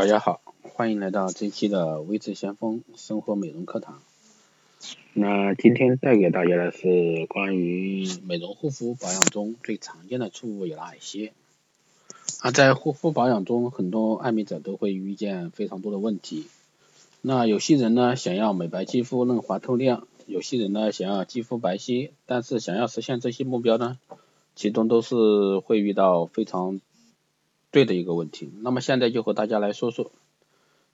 大家好，欢迎来到这期的微智先锋生活美容课堂。那今天带给大家的是关于美容护肤保养中最常见的错误有哪一些？啊，在护肤保养中，很多爱美者都会遇见非常多的问题。那有些人呢，想要美白肌肤、嫩滑透亮；有些人呢，想要肌肤白皙。但是想要实现这些目标呢，其中都是会遇到非常对的一个问题，那么现在就和大家来说说，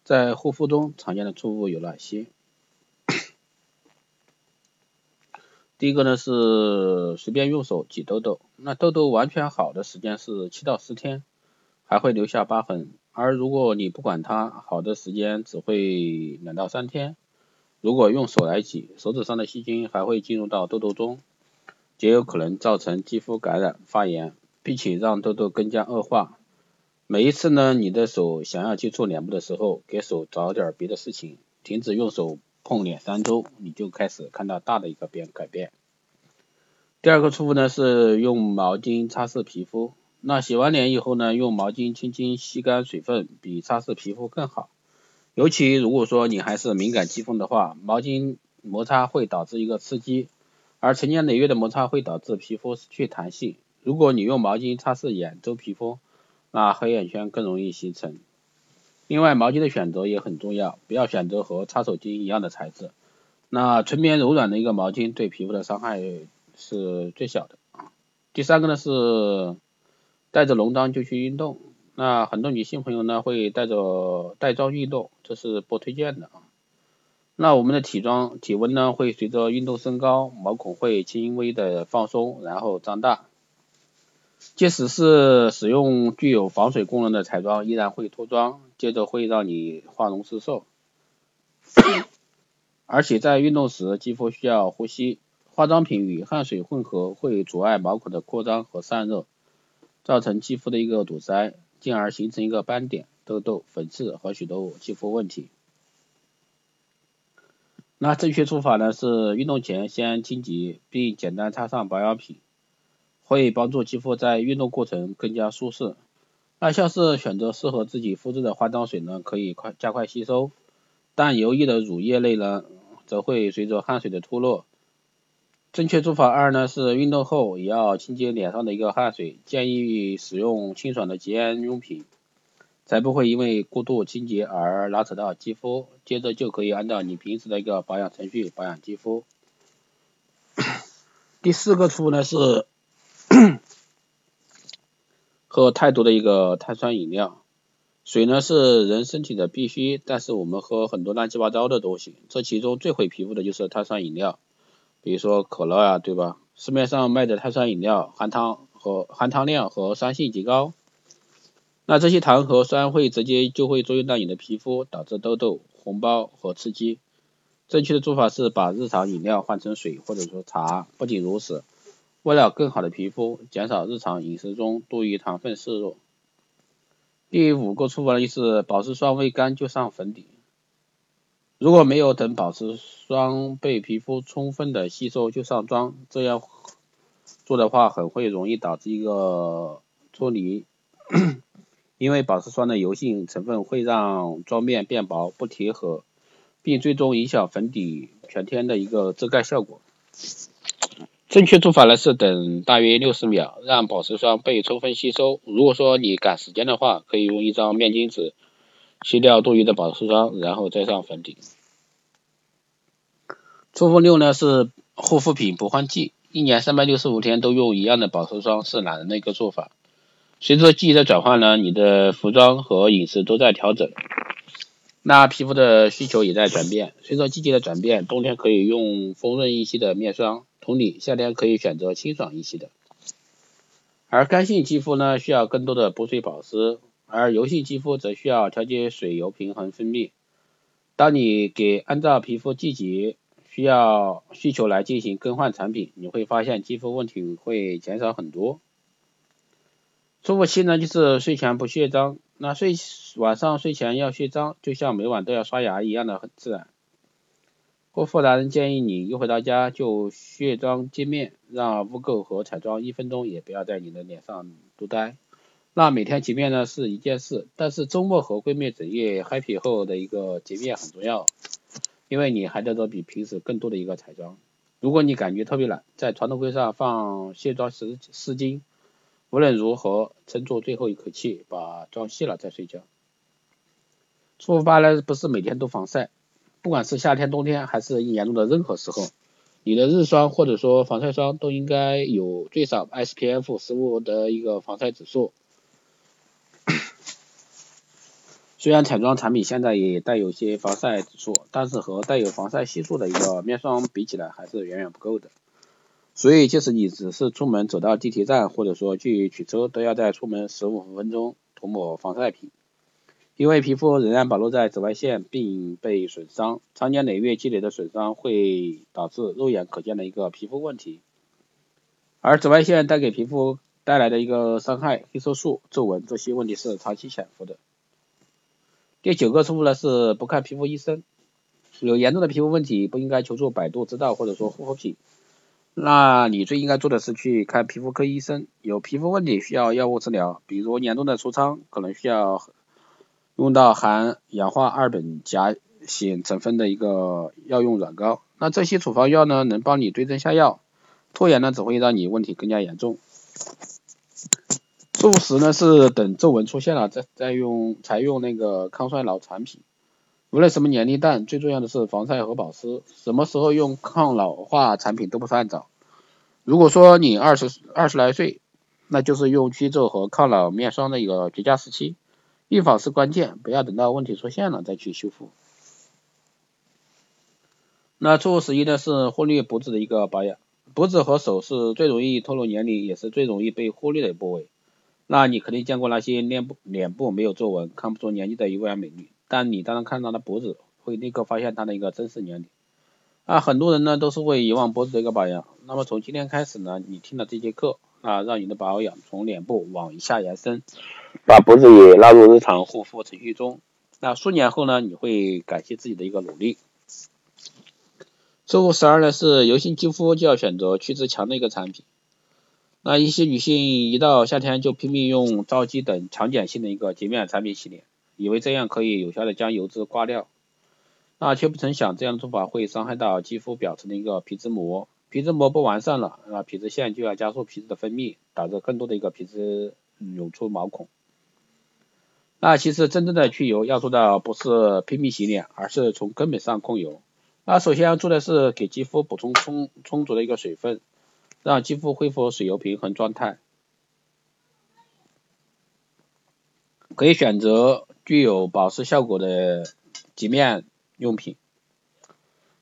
在护肤中常见的错误有哪些？第一个呢是随便用手挤痘痘，那痘痘完全好的时间是七到十天，还会留下疤痕，而如果你不管它，好的时间只会两到三天。如果用手来挤，手指上的细菌还会进入到痘痘中，极有可能造成肌肤感染发炎，并且让痘痘更加恶化。每一次呢，你的手想要接触脸部的时候，给手找点别的事情，停止用手碰脸三周，你就开始看到大的一个变改变。第二个错误呢是用毛巾擦拭皮肤，那洗完脸以后呢，用毛巾轻轻吸干水分，比擦拭皮肤更好。尤其如果说你还是敏感肌肤的话，毛巾摩擦会导致一个刺激，而成年累月的摩擦会导致皮肤失去弹性。如果你用毛巾擦拭眼周皮肤，那黑眼圈更容易形成。另外，毛巾的选择也很重要，不要选择和擦手巾一样的材质。那纯棉柔软的一个毛巾对皮肤的伤害是最小的。第三个呢是带着浓妆就去运动，那很多女性朋友呢会带着带妆运动，这是不推荐的啊。那我们的体妆体温呢会随着运动升高，毛孔会轻微的放松，然后张大。即使是使用具有防水功能的彩妆，依然会脱妆，接着会让你花容失色。而且在运动时，肌肤需要呼吸，化妆品与汗水混合会阻碍毛孔的扩张和散热，造成肌肤的一个堵塞，进而形成一个斑点、痘痘、粉刺和许多肌肤问题。那正确做法呢是运动前先清洁，并简单擦上保养品。会帮助肌肤在运动过程更加舒适。那像是选择适合自己肤质的化妆水呢，可以快加快吸收，但油腻的乳液类呢，则会随着汗水的脱落。正确做法二呢是运动后也要清洁脸上的一个汗水，建议使用清爽的洁颜用品，才不会因为过度清洁而拉扯到肌肤。接着就可以按照你平时的一个保养程序保养肌肤。第四个错误呢是。喝太多的一个碳酸饮料，水呢是人身体的必须，但是我们喝很多乱七八糟的东西，这其中最毁皮肤的就是碳酸饮料，比如说可乐啊，对吧？市面上卖的碳酸饮料含糖和含糖量和酸性极高，那这些糖和酸会直接就会作用到你的皮肤，导致痘痘、红包和刺激。正确的做法是把日常饮料换成水或者说茶，不仅如此。为了更好的皮肤，减少日常饮食中多余糖分摄入。第五个错误呢，就是保湿霜未干就上粉底。如果没有等保湿霜被皮肤充分的吸收就上妆，这样做的话很会容易导致一个脱离，因为保湿霜的油性成分会让妆面变薄不贴合，并最终影响粉底全天的一个遮盖效果。正确做法呢是等大约六十秒，让保湿霜被充分吸收。如果说你赶时间的话，可以用一张面巾纸吸掉多余的保湿霜，然后再上粉底。冲锋六呢是护肤品不换季，一年三百六十五天都用一样的保湿霜是懒人的一个做法。随着季节的转换呢，你的服装和饮食都在调整，那皮肤的需求也在转变。随着季节的转变，冬天可以用丰润一些的面霜。同理，夏天可以选择清爽一些的，而干性肌肤呢需要更多的补水保湿，而油性肌肤则需要调节水油平衡分泌。当你给按照皮肤季节需要需求来进行更换产品，你会发现肌肤问题会减少很多。错误期呢就是睡前不卸妆，那睡晚上睡前要卸妆，就像每晚都要刷牙一样的很自然。护肤达人建议你一回到家就卸妆洁面，让污垢和彩妆一分钟也不要在你的脸上多待。那每天洁面呢是一件事，但是周末和闺蜜整夜 happy 后的一个洁面很重要，因为你还得做比平时更多的一个彩妆。如果你感觉特别懒，在床头柜上放卸妆湿湿巾，无论如何撑住最后一口气，把妆卸了再睡觉。出发呢不是每天都防晒，不管是夏天、冬天还是一年中的任何时候。你的日霜或者说防晒霜都应该有最少 SPF 十五的一个防晒指数。虽然彩妆产品现在也带有些防晒指数，但是和带有防晒系数的一个面霜比起来，还是远远不够的。所以，即使你只是出门走到地铁站，或者说去取车，都要在出门十五分钟涂抹防晒品。因为皮肤仍然暴露在紫外线并被损伤，长年累月积累的损伤会导致肉眼可见的一个皮肤问题。而紫外线带给皮肤带来的一个伤害，黑色素、皱纹这些问题是长期潜伏的。第九个错误呢是不看皮肤医生，有严重的皮肤问题不应该求助百度知道或者说护肤品，那你最应该做的是去看皮肤科医生。有皮肤问题需要药物治疗，比如严重的痤疮，可能需要。用到含氧化二苯甲酰成分的一个药用软膏，那这些处方药呢，能帮你对症下药，拖延呢只会让你问题更加严重。错误时呢是等皱纹出现了再再用才用那个抗衰老产品，无论什么年龄段，最重要的是防晒和保湿，什么时候用抗老化产品都不算早。如果说你二十二十来岁，那就是用祛皱和抗老面霜的一个绝佳时期。预防是关键，不要等到问题出现了再去修复。那错误十一呢是忽略脖子的一个保养，脖子和手是最容易透露年龄，也是最容易被忽略的部位。那你肯定见过那些脸部脸部没有皱纹，看不出年纪的优雅美女，但你当然看到她脖子，会立刻发现她的一个真实年龄。啊，很多人呢都是会遗忘脖子的一个保养。那么从今天开始呢，你听了这节课。啊，让你的保养从脸部往以下延伸，把脖子也纳入日常护肤程序中。那数年后呢，你会感谢自己的一个努力。错误十二呢是油性肌肤就要选择去脂强的一个产品。那一些女性一到夏天就拼命用皂基等强碱性的一个洁面产品洗脸，以为这样可以有效的将油脂刮掉，那却不曾想这样的做法会伤害到肌肤表层的一个皮脂膜。皮脂膜不完善了，那皮脂腺就要加速皮脂的分泌，导致更多的一个皮脂涌出毛孔。那其实真正的去油要做到不是拼命洗脸，而是从根本上控油。那首先要做的是给肌肤补充充充足的一个水分，让肌肤恢复水油平衡状态。可以选择具有保湿效果的洁面用品。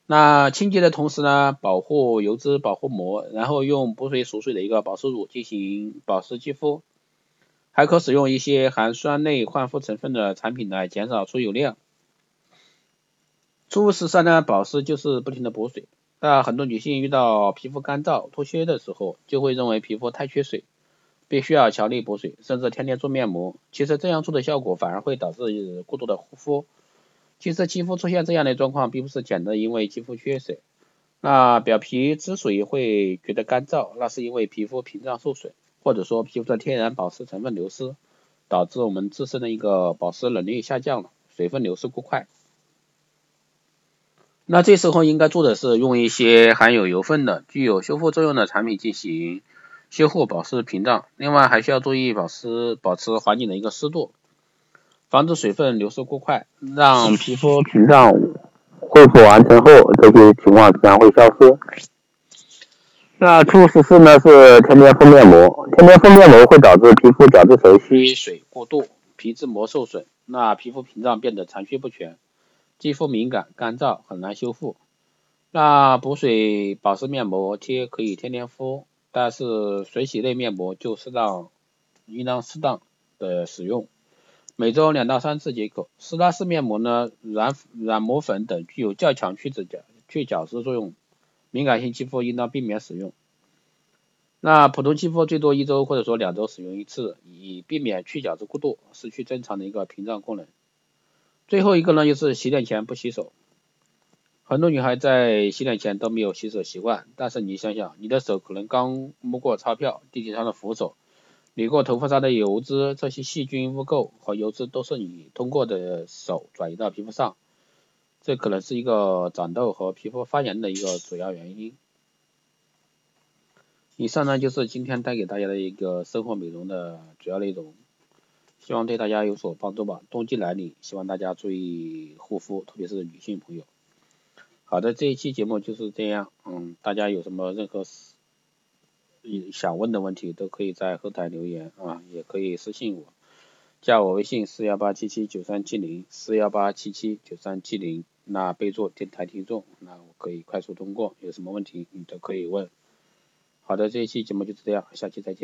那清洁的同时呢，保护油脂保护膜，然后用补水锁水的一个保湿乳进行保湿肌肤，还可使用一些含酸类焕肤成分的产品来减少出油量。初十三呢，保湿就是不停的补水。那很多女性遇到皮肤干燥脱屑的时候，就会认为皮肤太缺水，必须要强力补水，甚至天天做面膜。其实这样做的效果反而会导致过度的护肤。其实肌肤出现这样的状况，并不是简单因为肌肤缺水。那表皮之所以会觉得干燥，那是因为皮肤屏障受损，或者说皮肤的天然保湿成分流失，导致我们自身的一个保湿能力下降了，水分流失过快。那这时候应该做的是用一些含有油分的、具有修复作用的产品进行修护保湿屏障。另外还需要注意保湿，保持环境的一个湿度。防止水分流失过快，让皮肤屏障恢复完成后，这些情况自然会消失。那错误十四呢？是天天敷面膜，天天敷面膜会导致皮肤角质层吸水过度，皮脂膜受损，那皮肤屏障变得残缺不全，肌肤敏感干燥，很难修复。那补水保湿面膜贴可以天天敷，但是水洗类面膜就适当应当适当的使用。每周两到三次即可。施拉氏面膜呢，软软膜粉等具有较强去脂角去角质作用，敏感性肌肤应当避免使用。那普通肌肤最多一周或者说两周使用一次，以避免去角质过度，失去正常的一个屏障功能。最后一个呢，就是洗脸前不洗手。很多女孩在洗脸前都没有洗手习惯，但是你想想，你的手可能刚摸过钞票、地铁上的扶手。你过头发上的油脂，这些细菌、污垢和油脂都是你通过的手转移到皮肤上，这可能是一个长痘和皮肤发炎的一个主要原因。以上呢就是今天带给大家的一个生活美容的主要内容，希望对大家有所帮助吧。冬季来临，希望大家注意护肤，特别是女性朋友。好的，这一期节目就是这样，嗯，大家有什么任何想问的问题都可以在后台留言啊，也可以私信我，加我微信四幺八七七九三七零四幺八七七九三七零，那备注电台听众，那我可以快速通过，有什么问题你都可以问。好的，这一期节目就是这样，下期再见。